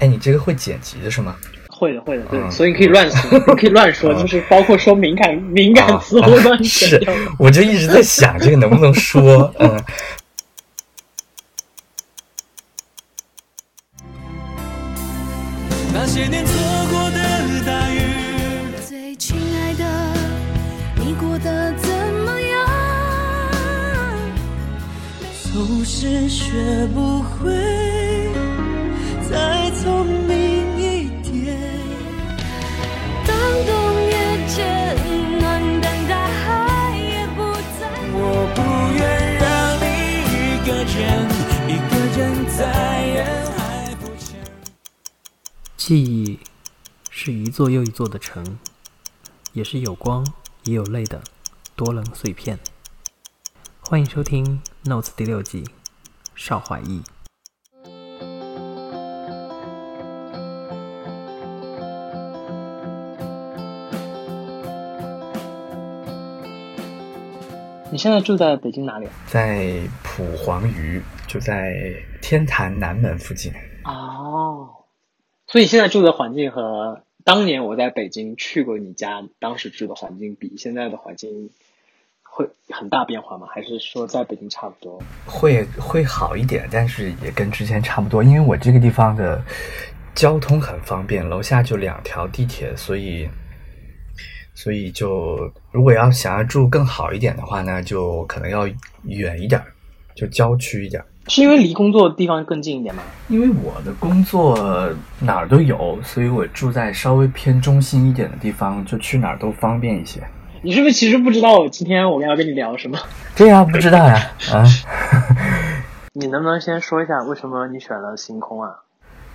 哎，你这个会剪辑的是吗？会的，会的，对，所以你可以乱说，可以乱说，就是包括说敏感敏感词，我乱是，我就一直在想这个能不能说，嗯。一座又一座的城，也是有光也有泪的多棱碎片。欢迎收听《Notes》第六季，邵怀义。你现在住在北京哪里？在蒲黄榆，就在天坛南门附近。哦，所以现在住的环境和当年我在北京去过你家当时住的环境比，现在的环境会很大变化吗？还是说在北京差不多？会会好一点，但是也跟之前差不多。因为我这个地方的交通很方便，楼下就两条地铁，所以所以就如果要想要住更好一点的话呢，就可能要远一点，就郊区一点。是因为离工作的地方更近一点吗？因为我的工作哪儿都有，所以我住在稍微偏中心一点的地方，就去哪儿都方便一些。你是不是其实不知道我今天我们要跟你聊什么？对呀，不知道呀，啊。你能不能先说一下为什么你选了《星空》啊？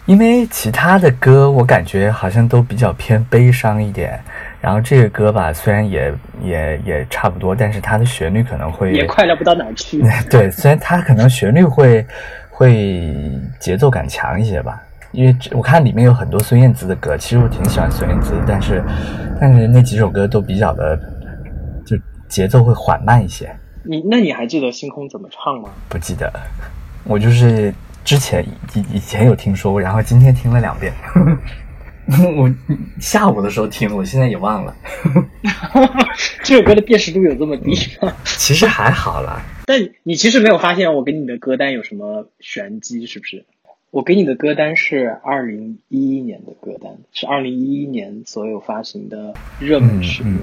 因为其他的歌我感觉好像都比较偏悲伤一点，然后这个歌吧，虽然也也也差不多，但是它的旋律可能会也快乐不到哪儿去。对，虽然它可能旋律会会节奏感强一些吧，因为我看里面有很多孙燕姿的歌，其实我挺喜欢孙燕姿，但是但是那几首歌都比较的就节奏会缓慢一些。你那你还记得《星空》怎么唱吗？不记得，我就是之前以以前有听说过，然后今天听了两遍。我下午的时候听，我现在也忘了。这首歌的辨识度有这么低吗？其实还好啦。但你其实没有发现我给你的歌单有什么玄机，是不是？我给你的歌单是二零一一年的歌单，是二零一一年所有发行的热门曲嗯，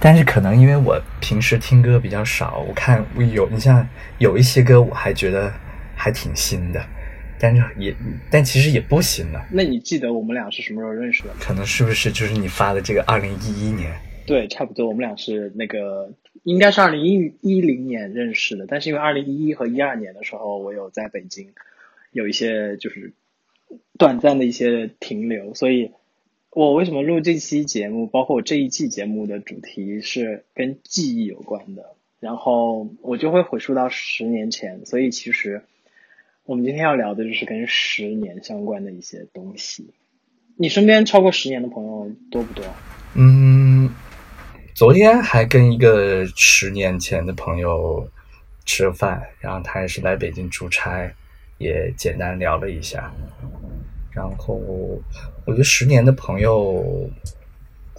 但是可能因为我平时听歌比较少，我看我有你像有一些歌我还觉得还挺新的，但是也但其实也不行了。那你记得我们俩是什么时候认识的吗？可能是不是就是你发的这个二零一一年？对，差不多，我们俩是那个应该是二零一一零年认识的，但是因为二零一一和一二年的时候，我有在北京有一些就是短暂的一些停留，所以我为什么录这期节目，包括我这一季节目的主题是跟记忆有关的，然后我就会回溯到十年前，所以其实我们今天要聊的就是跟十年相关的一些东西。你身边超过十年的朋友多不多？嗯，昨天还跟一个十年前的朋友吃饭，然后他也是来北京出差，也简单聊了一下。然后我觉得十年的朋友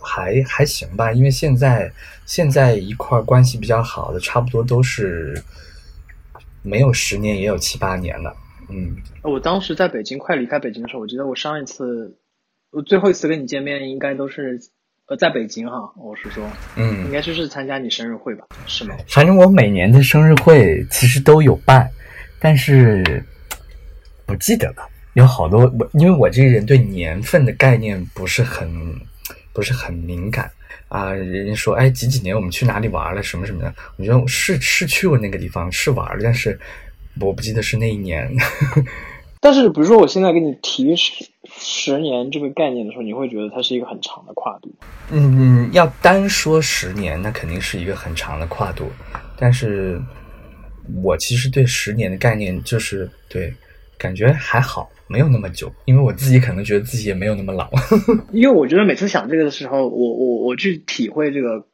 还还行吧，因为现在现在一块关系比较好的，差不多都是没有十年也有七八年了。嗯，我当时在北京快离开北京的时候，我记得我上一次我最后一次跟你见面，应该都是呃在北京哈，我是说，嗯应该就是参加你生日会吧？是吗？反正我每年的生日会其实都有办，但是不记得了。有好多我，因为我这个人对年份的概念不是很不是很敏感啊。人家说，哎，几几年我们去哪里玩了，什么什么的，我觉得我是是去过那个地方，是玩了，但是我不记得是那一年。但是比如说我现在跟你提十十年这个概念的时候，你会觉得它是一个很长的跨度。嗯，要单说十年，那肯定是一个很长的跨度。但是我其实对十年的概念就是对，感觉还好，没有那么久，因为我自己可能觉得自己也没有那么老。因为我觉得每次想这个的时候，我我我去体会这个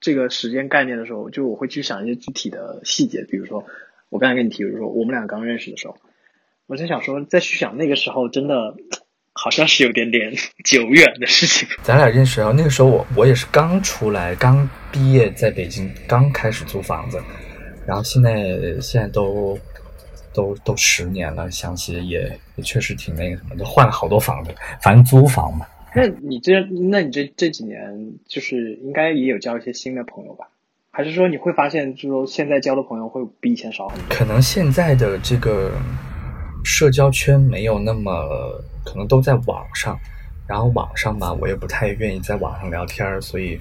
这个时间概念的时候，就我会去想一些具体的细节，比如说我刚才跟你提，比如说我们俩刚认识的时候，我在想说，再去想那个时候真的好像是有点点 久远的事情。咱俩认识啊，那个时候我我也是刚出来，刚毕业，在北京刚开始租房子，然后现在现在都都都十年了，想起也也确实挺那个什么，都换了好多房子，反正租房嘛。那你这，那你这这几年就是应该也有交一些新的朋友吧？还是说你会发现，就是说现在交的朋友会比以前少很多？可能现在的这个社交圈没有那么，可能都在网上，然后网上吧，我也不太愿意在网上聊天儿，所以，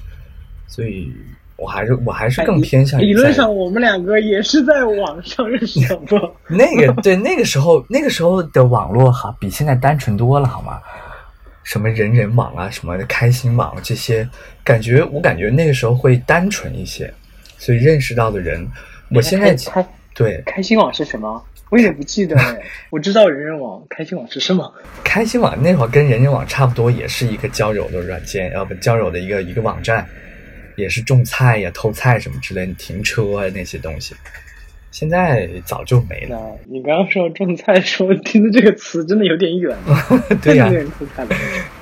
所以我还是我还是更偏向于理论上，我们两个也是在网上认识的吧？那个对那个时候那个时候的网络哈，比现在单纯多了，好吗？什么人人网啊，什么开心网这些，感觉我感觉那个时候会单纯一些，所以认识到的人，我现在开对开心网是什么？我有点不记得哎，我知道人人网，开心网是什么？开心网那会儿跟人人网差不多，也是一个交友的软件，呃不交友的一个一个网站，也是种菜呀、偷菜什么之类的，停车啊那些东西。现在早就没了。那你刚刚说种菜的时候，听的这个词真的有点远，对呀、有点偷菜了。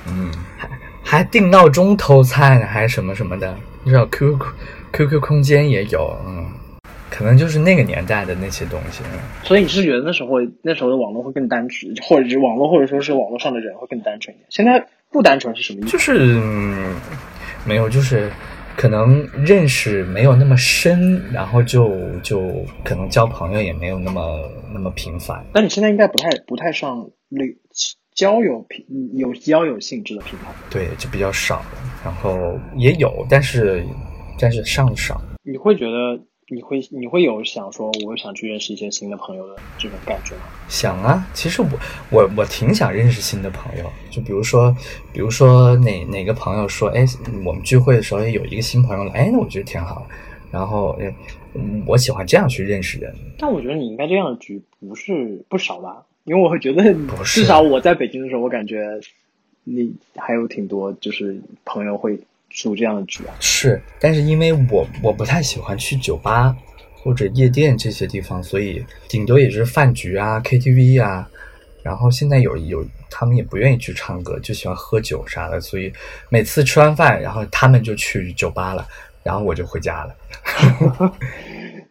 嗯，还还定闹钟偷菜呢，还什么什么的，你知道 QQ QQ 空间也有，嗯，可能就是那个年代的那些东西。嗯所以你是觉得那时候那时候的网络会更单纯，或者是网络或者说是网络上的人会更单纯一点？现在不单纯是什么意思？就是、嗯、没有，就是可能认识没有那么深，然后就就可能交朋友也没有那么那么频繁。那你现在应该不太不太上那交友平有交友性质的平台，对，就比较少，然后也有，但是但是上的少。你会觉得你会你会有想说我想去认识一些新的朋友的这种感觉吗？想啊，其实我我我挺想认识新的朋友，就比如说，比如说哪哪个朋友说，哎，我们聚会的时候有一个新朋友来，哎，那我觉得挺好，然后，哎，嗯我喜欢这样去认识人。但我觉得你应该这样的局不是不少吧？因为我会觉得至少我在北京的时候，我感觉你还有挺多就是朋友会组这样的局啊。是，但是因为我我不太喜欢去酒吧或者夜店这些地方，所以顶多也是饭局啊、KTV 啊。然后现在有有他们也不愿意去唱歌，就喜欢喝酒啥的，所以每次吃完饭，然后他们就去酒吧了，然后我就回家了。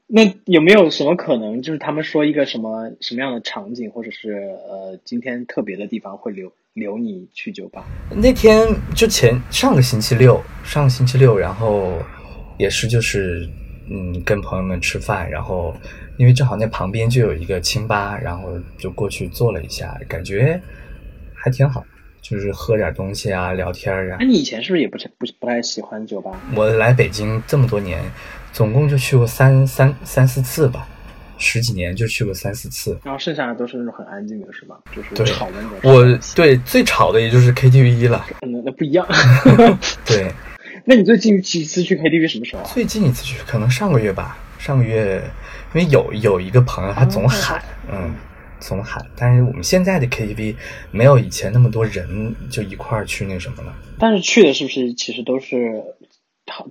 那有没有什么可能，就是他们说一个什么什么样的场景，或者是呃今天特别的地方会留留你去酒吧？那天就前上个星期六，上个星期六，然后也是就是嗯跟朋友们吃饭，然后因为正好那旁边就有一个清吧，然后就过去坐了一下，感觉还挺好，就是喝点东西啊，聊天啊那。你以前是不是也不是不是不太喜欢酒吧？我来北京这么多年，总共就去过三三三四次吧，十几年就去过三四次。然后剩下的都是那种很安静的，是吧？就是对吵的那种。我对最吵的也就是 KTV 了，那那不一样。对。那你最近几次去 KTV 什么时候啊？最近一次去可能上个月吧，上个月，因为有有一个朋友他总喊，嗯，总喊，但是我们现在的 KTV 没有以前那么多人就一块儿去那什么了。但是去的是不是其实都是，好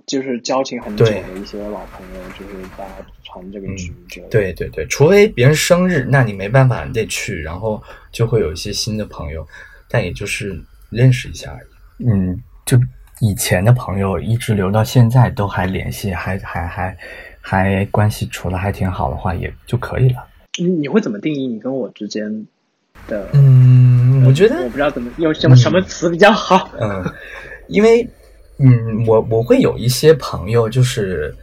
就是交情很久的一些老朋友，就是大家传这个局。对对对，除非别人生日，那你没办法，你得去，然后就会有一些新的朋友，但也就是认识一下而已。嗯，就以前的朋友一直留到现在都还联系，还还还还关系处的还挺好的话，也就可以了。你你会怎么定义你跟我之间的？嗯，我觉得我不知道怎么用什么什么词比较好。嗯，因为嗯，我我会有一些朋友，就是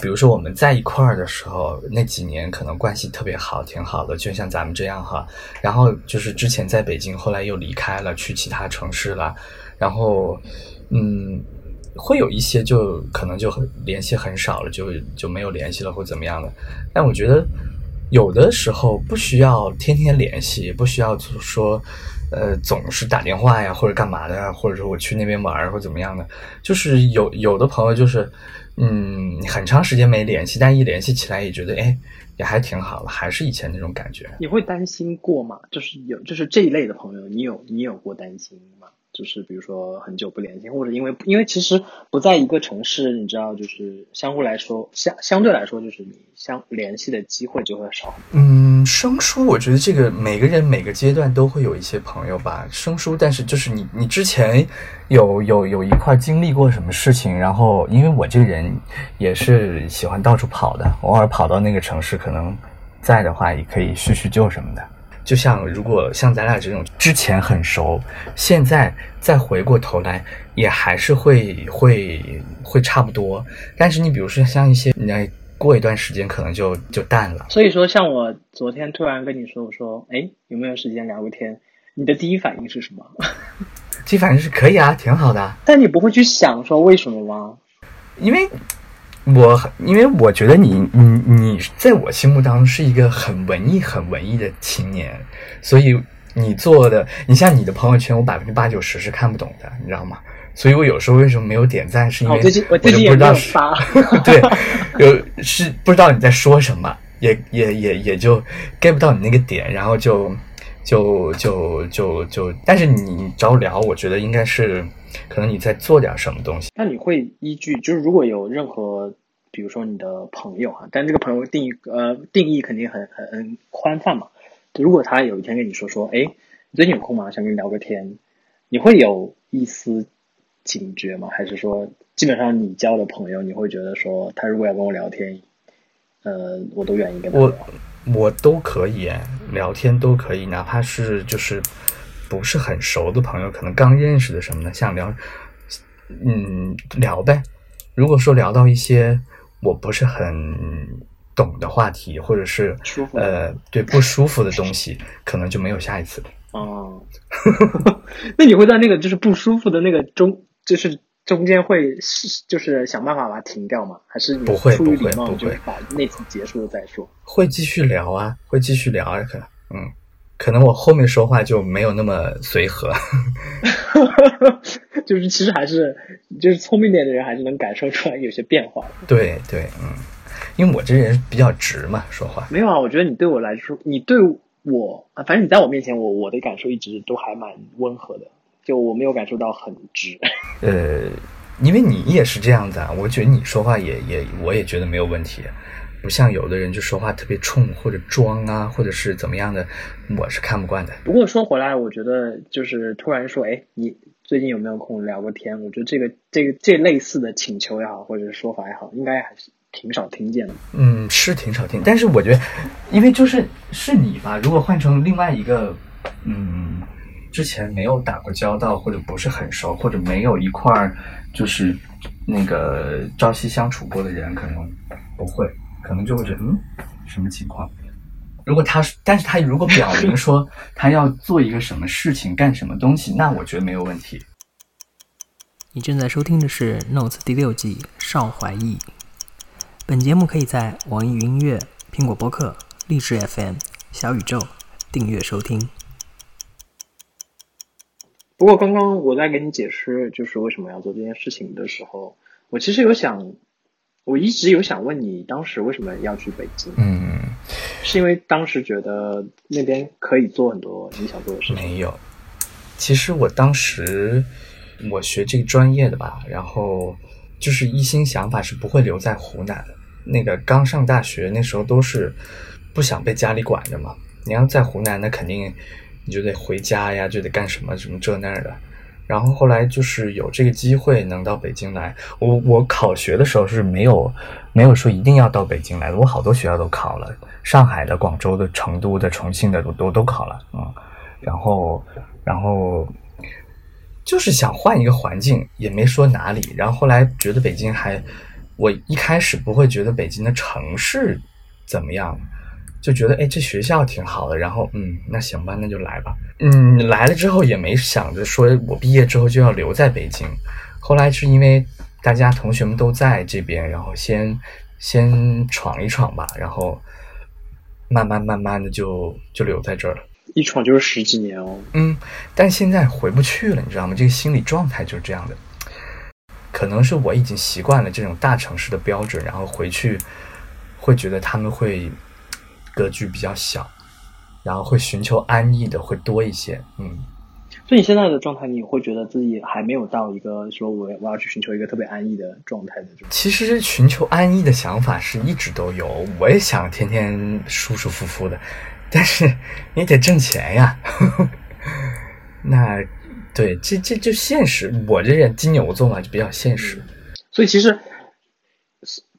比如说我们在一块儿的时候，那几年可能关系特别好，挺好的，就像咱们这样哈。然后就是之前在北京，后来又离开了，去其他城市了，然后嗯。会有一些就可能就很联系很少了，就就没有联系了或怎么样的。但我觉得有的时候不需要天天联系，也不需要说呃总是打电话呀或者干嘛的呀，或者说我去那边玩或怎么样的。就是有有的朋友就是嗯很长时间没联系，但一联系起来也觉得哎也还挺好的，还是以前那种感觉。你会担心过吗？就是有就是这一类的朋友，你有你有过担心？就是比如说很久不联系，或者因为因为其实不在一个城市，你知道，就是相互来说相相对来说，就是你相联系的机会就会少。嗯，生疏，我觉得这个每个人每个阶段都会有一些朋友吧，生疏。但是就是你你之前有有有一块经历过什么事情，然后因为我这个人也是喜欢到处跑的，偶尔跑到那个城市，可能在的话也可以叙叙旧什么的。就像如果像咱俩这种之前很熟，现在再回过头来，也还是会会会差不多。但是你比如说像一些，那过一段时间可能就就淡了。所以说，像我昨天突然跟你说，我说，哎，有没有时间聊个天？你的第一反应是什么？第一反应是可以啊，挺好的。但你不会去想说为什么吗？因为。我因为我觉得你你你在我心目当中是一个很文艺很文艺的青年，所以你做的你像你的朋友圈，我百分之八九十是看不懂的，你知道吗？所以我有时候为什么没有点赞，是因为我就不知道是 对，有是不知道你在说什么，也也也也就 get 不到你那个点，然后就就就就就，但是你找我聊，我觉得应该是。可能你在做点什么东西，那你会依据就是如果有任何，比如说你的朋友哈，但这个朋友定义呃定义肯定很很很宽泛嘛。如果他有一天跟你说说，哎，你最近有空吗？想跟你聊个天，你会有一丝警觉吗？还是说基本上你交的朋友，你会觉得说他如果要跟我聊天，呃，我都愿意跟他聊，我都可以聊天都可以，哪怕是就是。不是很熟的朋友，可能刚认识的什么的，想聊，嗯，聊呗。如果说聊到一些我不是很懂的话题，或者是呃，对不舒服的东西，可能就没有下一次了。哦，那你会在那个就是不舒服的那个中，就是中间会是就是想办法把它停掉吗？还是不会？出于礼貌，就把那次结束了再说？会继续聊啊，会继续聊啊，可能，嗯。可能我后面说话就没有那么随和，就是其实还是就是聪明点的人还是能感受出来有些变化。对对，嗯，因为我这人比较直嘛，说话没有啊。我觉得你对我来说，你对我啊，反正你在我面前，我我的感受一直都还蛮温和的，就我没有感受到很直。呃，因为你也是这样子啊，我觉得你说话也也，我也觉得没有问题。不像有的人就说话特别冲或者装啊，或者是怎么样的，我是看不惯的。不过说回来，我觉得就是突然说，哎，你最近有没有空聊个天？我觉得这个这个这类似的请求也好，或者是说法也好，应该还是挺少听见的。嗯，是挺少听。但是我觉得，因为就是是你吧，如果换成另外一个，嗯，之前没有打过交道，或者不是很熟，或者没有一块儿就是那个朝夕相处过的人，可能不会。可能就会觉得，嗯，什么情况？如果他，但是他如果表明 说他要做一个什么事情，干什么东西，那我觉得没有问题。你正在收听的是《Notes》第六季《邵怀义》。本节目可以在网易云音乐、苹果播客、荔枝 FM、小宇宙订阅收听。不过刚刚我在给你解释就是为什么要做这件事情的时候，我其实有想。我一直有想问你，当时为什么要去北京？嗯，是因为当时觉得那边可以做很多你想做的事情。没有，其实我当时我学这个专业的吧，然后就是一心想法是不会留在湖南。那个刚上大学那时候都是不想被家里管着嘛。你要在湖南，那肯定你就得回家呀，就得干什么什么这那的。然后后来就是有这个机会能到北京来，我我考学的时候是没有没有说一定要到北京来的，我好多学校都考了，上海的、广州的、成都的、重庆的都都都考了，嗯，然后然后就是想换一个环境，也没说哪里，然后后来觉得北京还，我一开始不会觉得北京的城市怎么样。就觉得哎，这学校挺好的，然后嗯，那行吧，那就来吧。嗯，来了之后也没想着说我毕业之后就要留在北京。后来是因为大家同学们都在这边，然后先先闯一闯吧，然后慢慢慢慢的就就留在这儿了。一闯就是十几年哦。嗯，但现在回不去了，你知道吗？这个心理状态就是这样的。可能是我已经习惯了这种大城市的标准，然后回去会觉得他们会。格局比较小，然后会寻求安逸的会多一些，嗯。所以你现在的状态，你会觉得自己还没有到一个说我我要去寻求一个特别安逸的状态的这种。其实寻求安逸的想法是一直都有，我也想天天舒舒服服的，但是你得挣钱呀。那对，这这就现实。我这人金牛座嘛，就比较现实。所以其实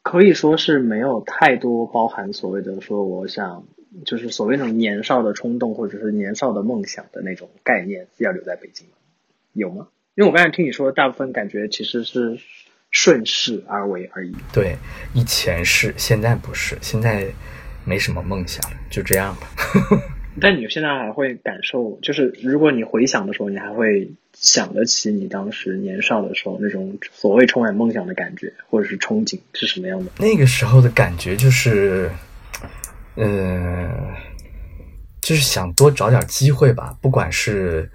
可以说是没有太多包含所谓的说我想。就是所谓那种年少的冲动，或者是年少的梦想的那种概念，要留在北京有吗？因为我刚才听你说，大部分感觉其实是顺势而为而已。对，以前是，现在不是，现在没什么梦想，就这样了。但你现在还会感受，就是如果你回想的时候，你还会想得起你当时年少的时候那种所谓充满梦想的感觉，或者是憧憬是什么样的？那个时候的感觉就是。嗯，就是想多找点机会吧。不管是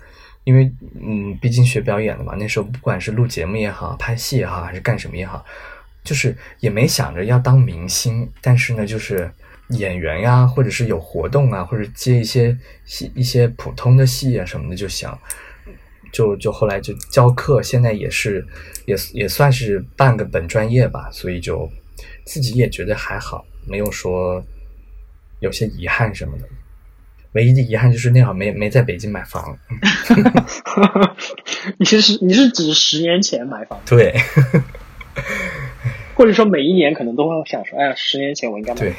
因为，嗯，毕竟学表演的嘛，那时候不管是录节目也好，拍戏也好，还是干什么也好，就是也没想着要当明星。但是呢，就是演员呀，或者是有活动啊，或者接一些戏、一些普通的戏啊什么的，就想，就就后来就教课。现在也是，也也算是半个本专业吧，所以就自己也觉得还好，没有说。有些遗憾什么的，唯一的遗憾就是那会儿没没在北京买房。你是你是指十年前买房？对，或者说每一年可能都会想说，哎呀，十年前我应该买。对，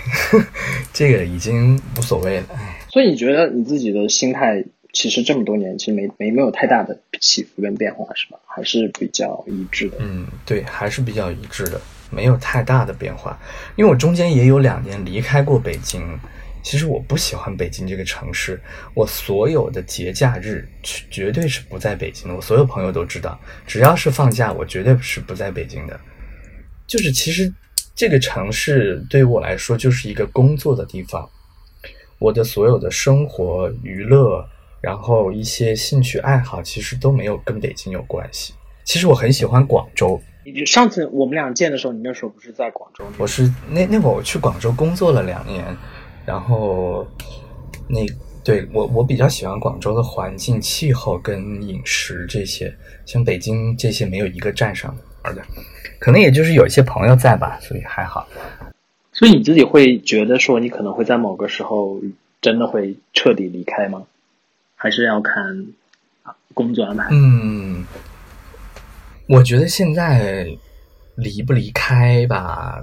这个已经无所谓了。所以你觉得你自己的心态其实这么多年其实没没没有太大的起伏跟变化是吧？还是比较一致的。嗯，对，还是比较一致的。没有太大的变化，因为我中间也有两年离开过北京。其实我不喜欢北京这个城市，我所有的节假日绝对是不在北京的。我所有朋友都知道，只要是放假，我绝对是不在北京的。就是其实这个城市对于我来说就是一个工作的地方，我的所有的生活、娱乐，然后一些兴趣爱好，其实都没有跟北京有关系。其实我很喜欢广州。你上次我们俩见的时候，你那时候不是在广州？我是那那会儿我去广州工作了两年，然后那对我我比较喜欢广州的环境、气候跟饮食这些，像北京这些没有一个占上的，可能也就是有一些朋友在吧，所以还好。所以你自己会觉得说，你可能会在某个时候真的会彻底离开吗？还是要看工作安排？嗯。我觉得现在离不离开吧，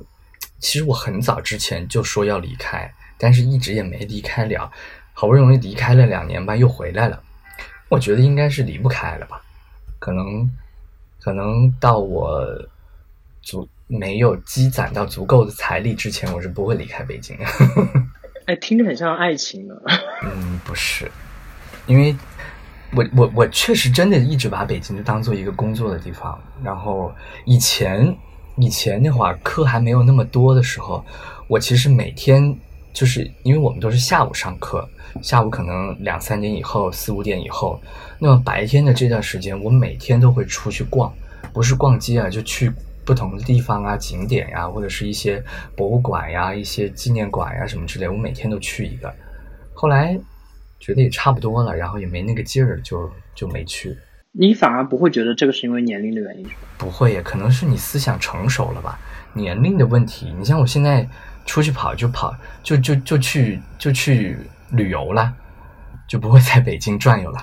其实我很早之前就说要离开，但是一直也没离开了。好不容易离开了两年吧，又回来了。我觉得应该是离不开了吧，可能可能到我足没有积攒到足够的财力之前，我是不会离开北京的。哎，听着很像爱情呢。嗯，不是，因为。我我我确实真的一直把北京就当做一个工作的地方。然后以前以前那会儿课还没有那么多的时候，我其实每天就是因为我们都是下午上课，下午可能两三点以后、四五点以后，那么白天的这段时间，我每天都会出去逛，不是逛街啊，就去不同的地方啊、景点呀，或者是一些博物馆呀、一些纪念馆呀什么之类，我每天都去一个。后来。觉得也差不多了，然后也没那个劲儿，就就没去。你反而不会觉得这个是因为年龄的原因？不会，可能是你思想成熟了吧。年龄的问题，你像我现在出去跑就跑，就就就去就去旅游了，就不会在北京转悠了。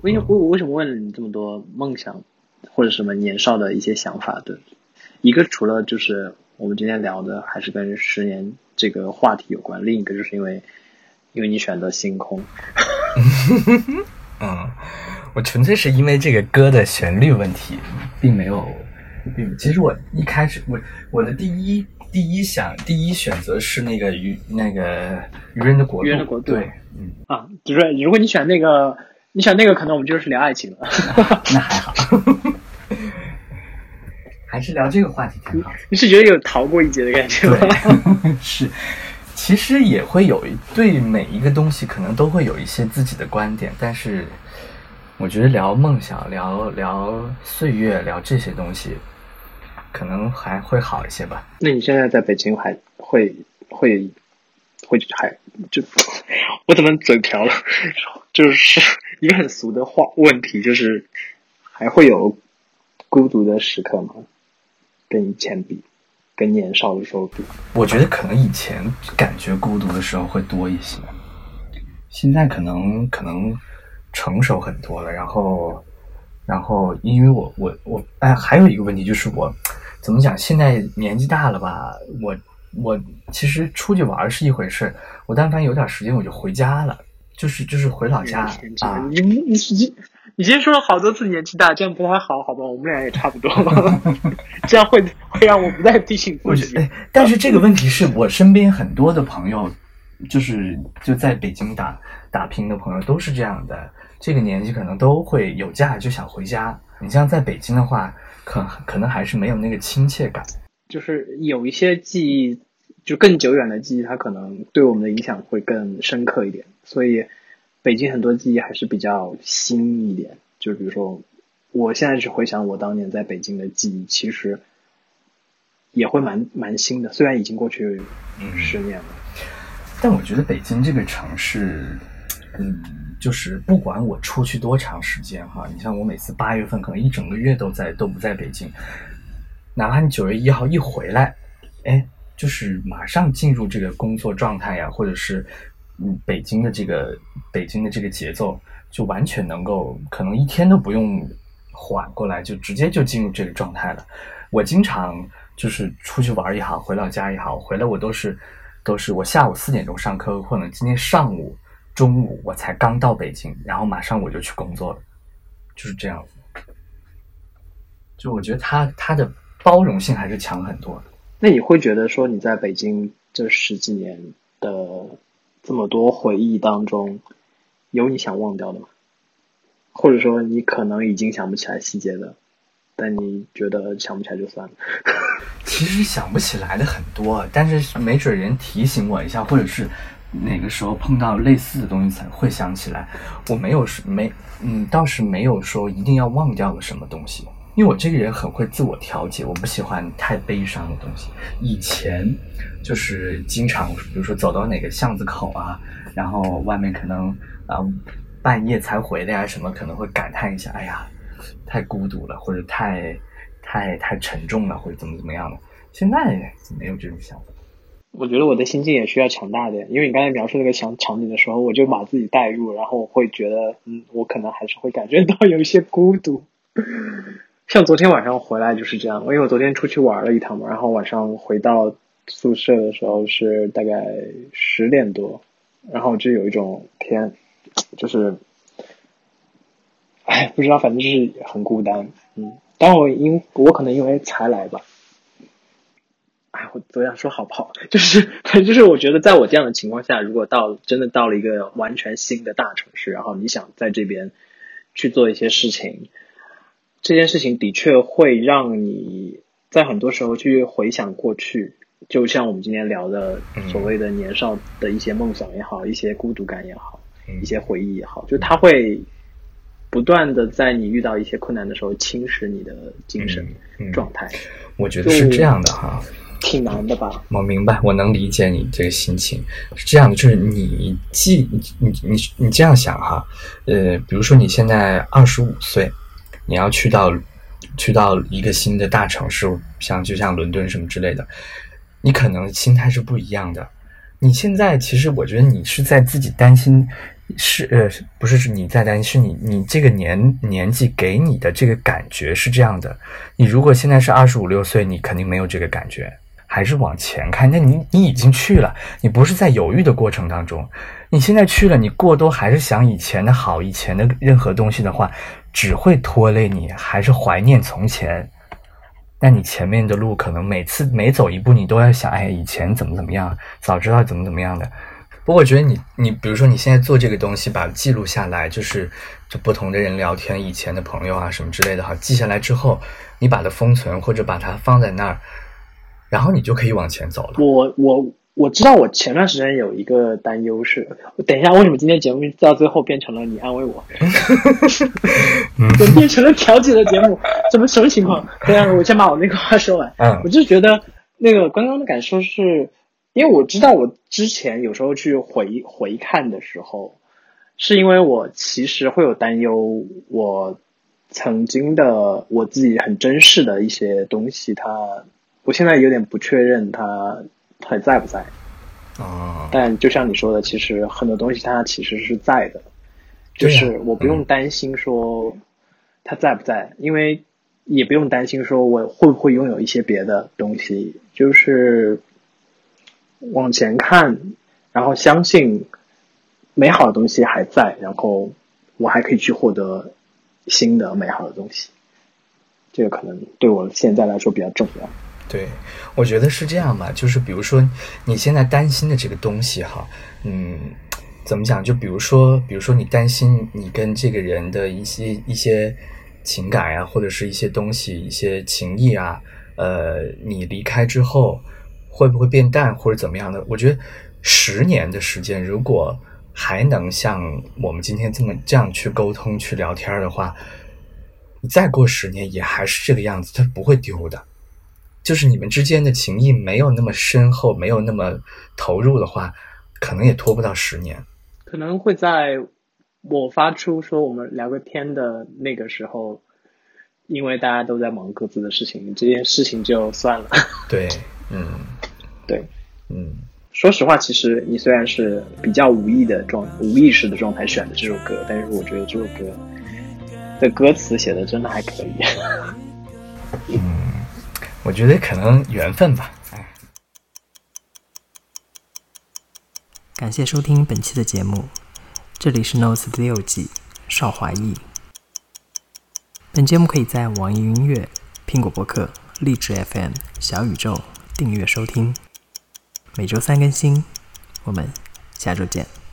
为我我为什么问了你这么多梦想或者什么年少的一些想法的？一个除了就是我们今天聊的还是跟十年这个话题有关，另一个就是因为。因为你选择星空，嗯，我纯粹是因为这个歌的旋律问题，并没有，并其实我一开始我我的第一第一想第一选择是那个鱼那个愚人的国度，愚人的国度，对，嗯啊，就是如果你选那个，你选那个，可能我们就是聊爱情了，那还好，还是聊这个话题挺好。你是觉得有逃过一劫的感觉吗？是。其实也会有对每一个东西可能都会有一些自己的观点，但是我觉得聊梦想、聊聊岁月、聊这些东西，可能还会好一些吧。那你现在在北京还会会会还就我怎么嘴瓢了？就是一个很俗的话问题，就是还会有孤独的时刻吗？跟以前比，跟年少的时候比，我觉得可能以前感觉孤独的时候会多一些，现在可能可能成熟很多了。然后，然后因为我我我哎，还有一个问题就是我怎么讲？现在年纪大了吧，我我其实出去玩是一回事，我但凡有点时间我就回家了，就是就是回老家啊。你你你你今天说了好多次年纪大，这样不太好，好吧？我们俩也差不多，这样会会让我不再提醒自己。但是这个问题是我身边很多的朋友，就是就在北京打打拼的朋友都是这样的，这个年纪可能都会有假就想回家。你像在北京的话，可可能还是没有那个亲切感。就是有一些记忆，就更久远的记忆，它可能对我们的影响会更深刻一点，所以。北京很多记忆还是比较新一点，就比如说，我现在去回想我当年在北京的记忆，其实也会蛮蛮新的，虽然已经过去十年了。但我觉得北京这个城市，嗯，就是不管我出去多长时间哈，你像我每次八月份可能一整个月都在都不在北京，哪怕你九月一号一回来，哎，就是马上进入这个工作状态呀，或者是。嗯，北京的这个北京的这个节奏，就完全能够可能一天都不用缓过来，就直接就进入这个状态了。我经常就是出去玩也好，回老家也好，回来我都是都是我下午四点钟上课，或者今天上午中午我才刚到北京，然后马上我就去工作了，就是这样子。就我觉得他他的包容性还是强很多的。那你会觉得说你在北京这十几年的？这么多回忆当中，有你想忘掉的吗？或者说你可能已经想不起来细节的，但你觉得想不起来就算了。其实想不起来的很多，但是没准人提醒我一下，或者是哪个时候碰到类似的东西才会想起来。我没有是没嗯，倒是没有说一定要忘掉了什么东西。因为我这个人很会自我调节，我不喜欢太悲伤的东西。以前就是经常，比如说走到哪个巷子口啊，然后外面可能啊半夜才回来呀什么，可能会感叹一下：“哎呀，太孤独了，或者太太太沉重了，或者怎么怎么样的。”现在没有这种想法。我觉得我的心境也需要强大点，因为你刚才描述那个场场景的时候，我就把自己带入，然后我会觉得，嗯，我可能还是会感觉到有一些孤独。像昨天晚上回来就是这样，因为我昨天出去玩了一趟嘛，然后晚上回到宿舍的时候是大概十点多，然后就有一种天，就是，哎，不知道，反正就是很孤单，嗯，当我因我可能因为才来吧，哎，我昨天说好不好？就是，就是我觉得在我这样的情况下，如果到真的到了一个完全新的大城市，然后你想在这边去做一些事情。这件事情的确会让你在很多时候去回想过去，就像我们今天聊的所谓的年少的一些梦想也好，一些孤独感也好，一些回忆也好，就它会不断的在你遇到一些困难的时候侵蚀你的精神状态。我觉得是这样的哈，挺难的吧？我明白，我能理解你这个心情。是这样的，就是你既你你你这样想哈，呃，比如说你现在二十五岁。你要去到，去到一个新的大城市，像就像伦敦什么之类的，你可能心态是不一样的。你现在其实我觉得你是在自己担心，是呃不是是你在担心，是你你这个年年纪给你的这个感觉是这样的。你如果现在是二十五六岁，你肯定没有这个感觉。还是往前看，那你你已经去了，你不是在犹豫的过程当中，你现在去了，你过多还是想以前的好，以前的任何东西的话，只会拖累你，还是怀念从前。那你前面的路可能每次每走一步，你都要想，哎，以前怎么怎么样，早知道怎么怎么样的。不过我觉得你你比如说你现在做这个东西，把记录下来，就是就不同的人聊天，以前的朋友啊什么之类的哈，记下来之后，你把它封存或者把它放在那儿。然后你就可以往前走了。我我我知道，我前段时间有一个担忧是，等一下，为什么今天节目到最后变成了你安慰我，变成了调解的节目？怎么什么情况？等下，我先把我那个话说完。嗯，我就觉得那个刚刚的感受是，因为我知道我之前有时候去回回看的时候，是因为我其实会有担忧，我曾经的我自己很珍视的一些东西，它我现在有点不确认他还在不在。啊，但就像你说的，其实很多东西它其实是在的，就是我不用担心说它在不在，因为也不用担心说我会不会拥有一些别的东西，就是往前看，然后相信美好的东西还在，然后我还可以去获得新的美好的东西，这个可能对我现在来说比较重要。对，我觉得是这样吧，就是比如说你现在担心的这个东西哈，嗯，怎么讲？就比如说，比如说你担心你跟这个人的一些一些情感呀、或者是一些东西、一些情谊啊，呃，你离开之后会不会变淡或者怎么样的？我觉得十年的时间，如果还能像我们今天这么这样去沟通、去聊天的话，你再过十年也还是这个样子，它不会丢的。就是你们之间的情谊没有那么深厚，没有那么投入的话，可能也拖不到十年。可能会在我发出说我们聊个天的那个时候，因为大家都在忙各自的事情，这件事情就算了。对，嗯对，嗯，说实话，其实你虽然是比较无意的状、无意识的状态选的这首歌，但是我觉得这首歌的歌词写的真的还可以。我觉得可能缘分吧。哎，感谢收听本期的节目，这里是 Notes 第六季邵华义。本节目可以在网易音乐、苹果播客、荔枝 FM、小宇宙订阅收听，每周三更新。我们下周见。